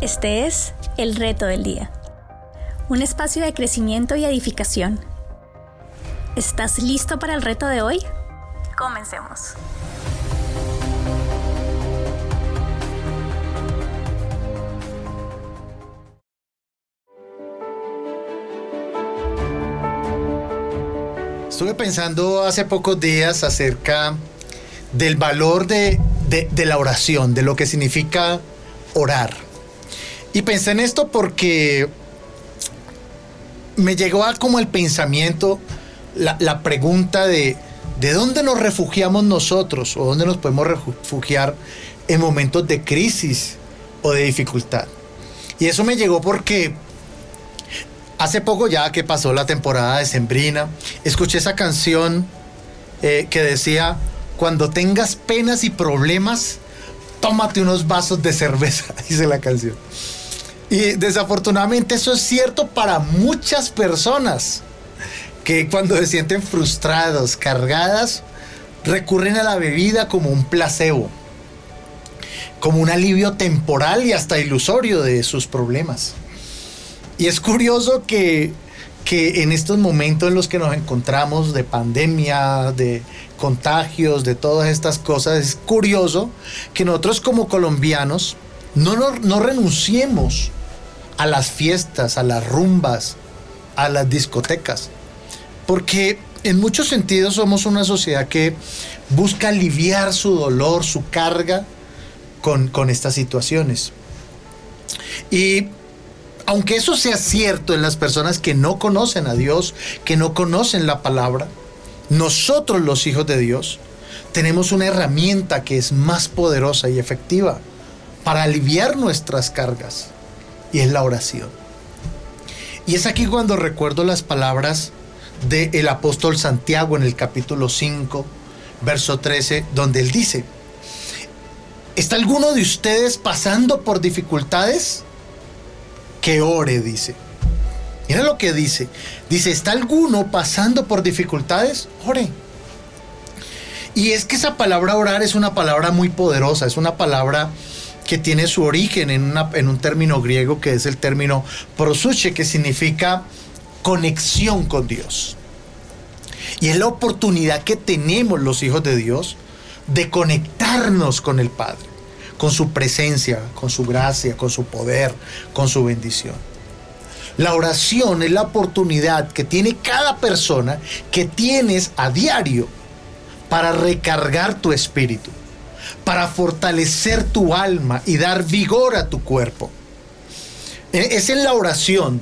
Este es El Reto del Día, un espacio de crecimiento y edificación. ¿Estás listo para el reto de hoy? Comencemos. Estuve pensando hace pocos días acerca del valor de, la oración, de lo que significa orar. Y pensé en esto porque me llegó a como el pensamiento, la, pregunta de, ¿de dónde nos refugiamos nosotros o dónde nos podemos refugiar en momentos de crisis o de dificultad? Y eso me llegó porque hace poco ya que pasó la temporada de Sembrina, escuché esa canción eh, que decía, cuando tengas penas y problemas, tómate unos vasos de cerveza, dice la canción. Y desafortunadamente eso es cierto para muchas personas que cuando se sienten frustrados, cargadas, recurren a la bebida como un placebo, como un alivio temporal y hasta ilusorio de sus problemas. Y es curioso que, que en estos momentos en los que nos encontramos de pandemia, de contagios, de todas estas cosas, es curioso que nosotros como colombianos no, no, renunciemos a las fiestas, a las rumbas, a las discotecas. Porque en muchos sentidos somos una sociedad que busca aliviar su dolor, su carga con, con estas situaciones. Y aunque eso sea cierto en las personas que no conocen a Dios, que no conocen la palabra, nosotros los hijos de Dios tenemos una herramienta que es más poderosa y efectiva para aliviar nuestras cargas y es la oración. Y es aquí cuando recuerdo las palabras del apóstol Santiago en el capítulo 5, verso 13, donde él dice, ¿está alguno de ustedes pasando por dificultades? Que ore, dice. Mira lo que dice. Dice, ¿está alguno pasando por dificultades? Ore. Y es que esa palabra orar es una palabra muy poderosa, es una palabra que tiene su origen en, un término griego que es el término prosuche, que significa conexión con Dios. Y es la oportunidad que tenemos los hijos de Dios de conectarnos con el Padre, con su presencia, con su gracia, con su poder, con su bendición. La oración es la oportunidad que tiene cada persona que tienes a diario para recargar tu espíritu, para fortalecer tu alma y dar vigor a tu cuerpo. E-, es en la oración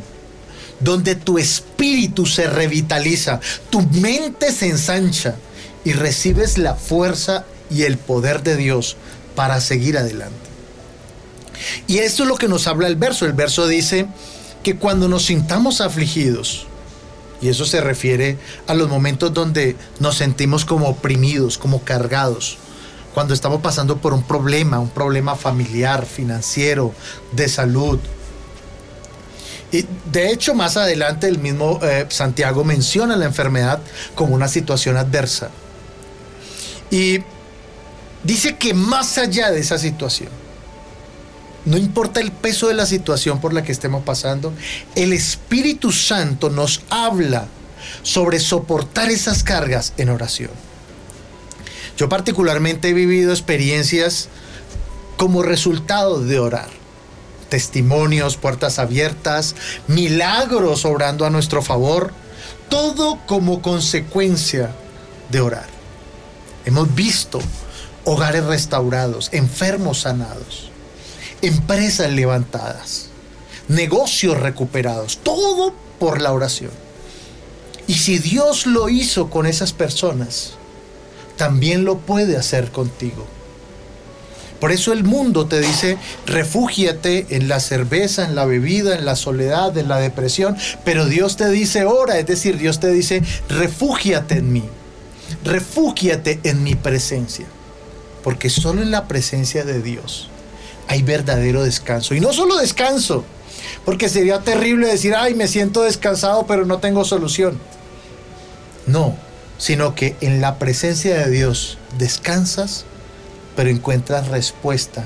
donde tu espíritu se revitaliza, tu mente se ensancha y recibes la fuerza y el poder de Dios para seguir adelante. Y esto es lo que nos habla el verso. El verso dice, que cuando nos sintamos afligidos, y eso se refiere a los momentos donde nos sentimos como oprimidos, como cargados, cuando estamos pasando por un problema, un problema familiar, financiero, de salud. Y de hecho, más adelante el mismo eh, Santiago menciona la enfermedad como una situación adversa. Y dice que más allá de esa situación, no importa el peso de la situación por la que estemos pasando, el Espíritu Santo nos habla sobre soportar esas cargas en oración. Yo particularmente he vivido experiencias como resultado de orar. Testimonios, puertas abiertas, milagros obrando a nuestro favor, todo como consecuencia de orar. Hemos visto hogares restaurados, enfermos sanados empresas levantadas, negocios recuperados, todo por la oración. Y si Dios lo hizo con esas personas, también lo puede hacer contigo. Por eso el mundo te dice, refúgiate en la cerveza, en la bebida, en la soledad, en la depresión. Pero Dios te dice, ora, es decir, Dios te dice, refúgiate en mí. Refúgiate en mi presencia. Porque solo en la presencia de Dios hay verdadero descanso. Y no solo descanso, porque sería terrible decir, ay, me siento descansado, pero no tengo solución. No, sino que en la presencia de Dios descansas, pero encuentras respuesta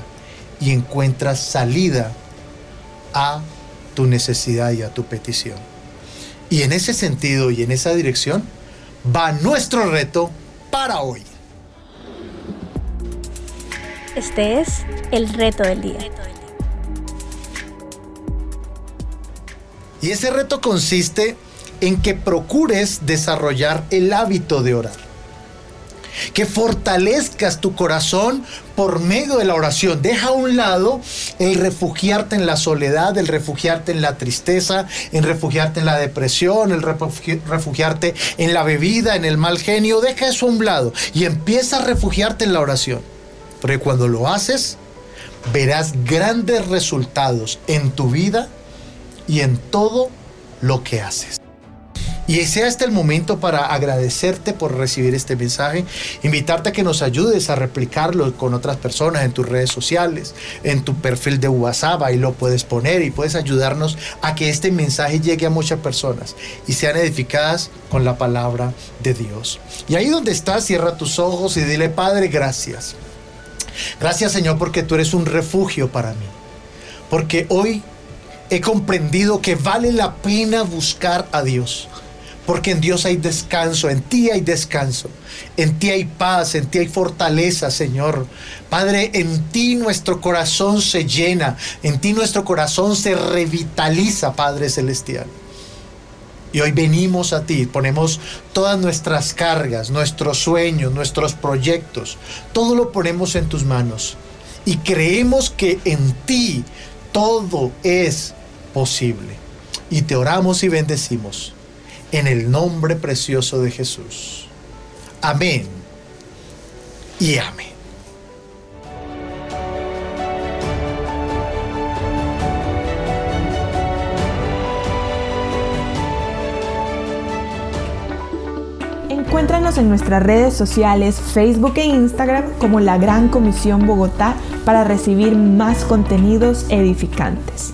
y encuentras salida a tu necesidad y a tu petición. Y en ese sentido y en esa dirección va nuestro reto para hoy. Este es el reto del día. Y ese reto consiste en que procures desarrollar el hábito de orar que fortalezcas tu corazón por medio de la oración. Deja a un lado el refugiarte en la soledad, el refugiarte en la tristeza, en refugiarte en la depresión, el refugiarte en la bebida, en el mal genio. Deja eso a un lado y empieza a refugiarte en la oración. Porque cuando lo haces, verás grandes resultados en tu vida y en todo lo que haces. Y sea este el momento para agradecerte por recibir este mensaje, invitarte a que nos ayudes a replicarlo con otras personas en tus redes sociales, en tu perfil de WhatsApp, ahí lo puedes poner y puedes ayudarnos a que este mensaje llegue a muchas personas y sean edificadas con la palabra de Dios. Y ahí donde estás, cierra tus ojos y dile, Padre, gracias. Gracias Señor porque tú eres un refugio para mí. Porque hoy he comprendido que vale la pena buscar a Dios porque en Dios hay descanso, en ti hay descanso, en ti hay paz, en ti hay fortaleza, Señor. Padre, en ti nuestro corazón se llena, en ti nuestro corazón se revitaliza, Padre Celestial. Y hoy venimos a ti, ponemos todas nuestras cargas, nuestros sueños, nuestros proyectos, todo lo ponemos en tus manos. Y creemos que en ti todo es posible. Y te oramos y bendecimos en el nombre precioso de Jesús. Amén y amén. Encuéntranos en nuestras redes sociales, Facebook e Instagram como la Gran Comisión Bogotá para recibir más contenidos edificantes.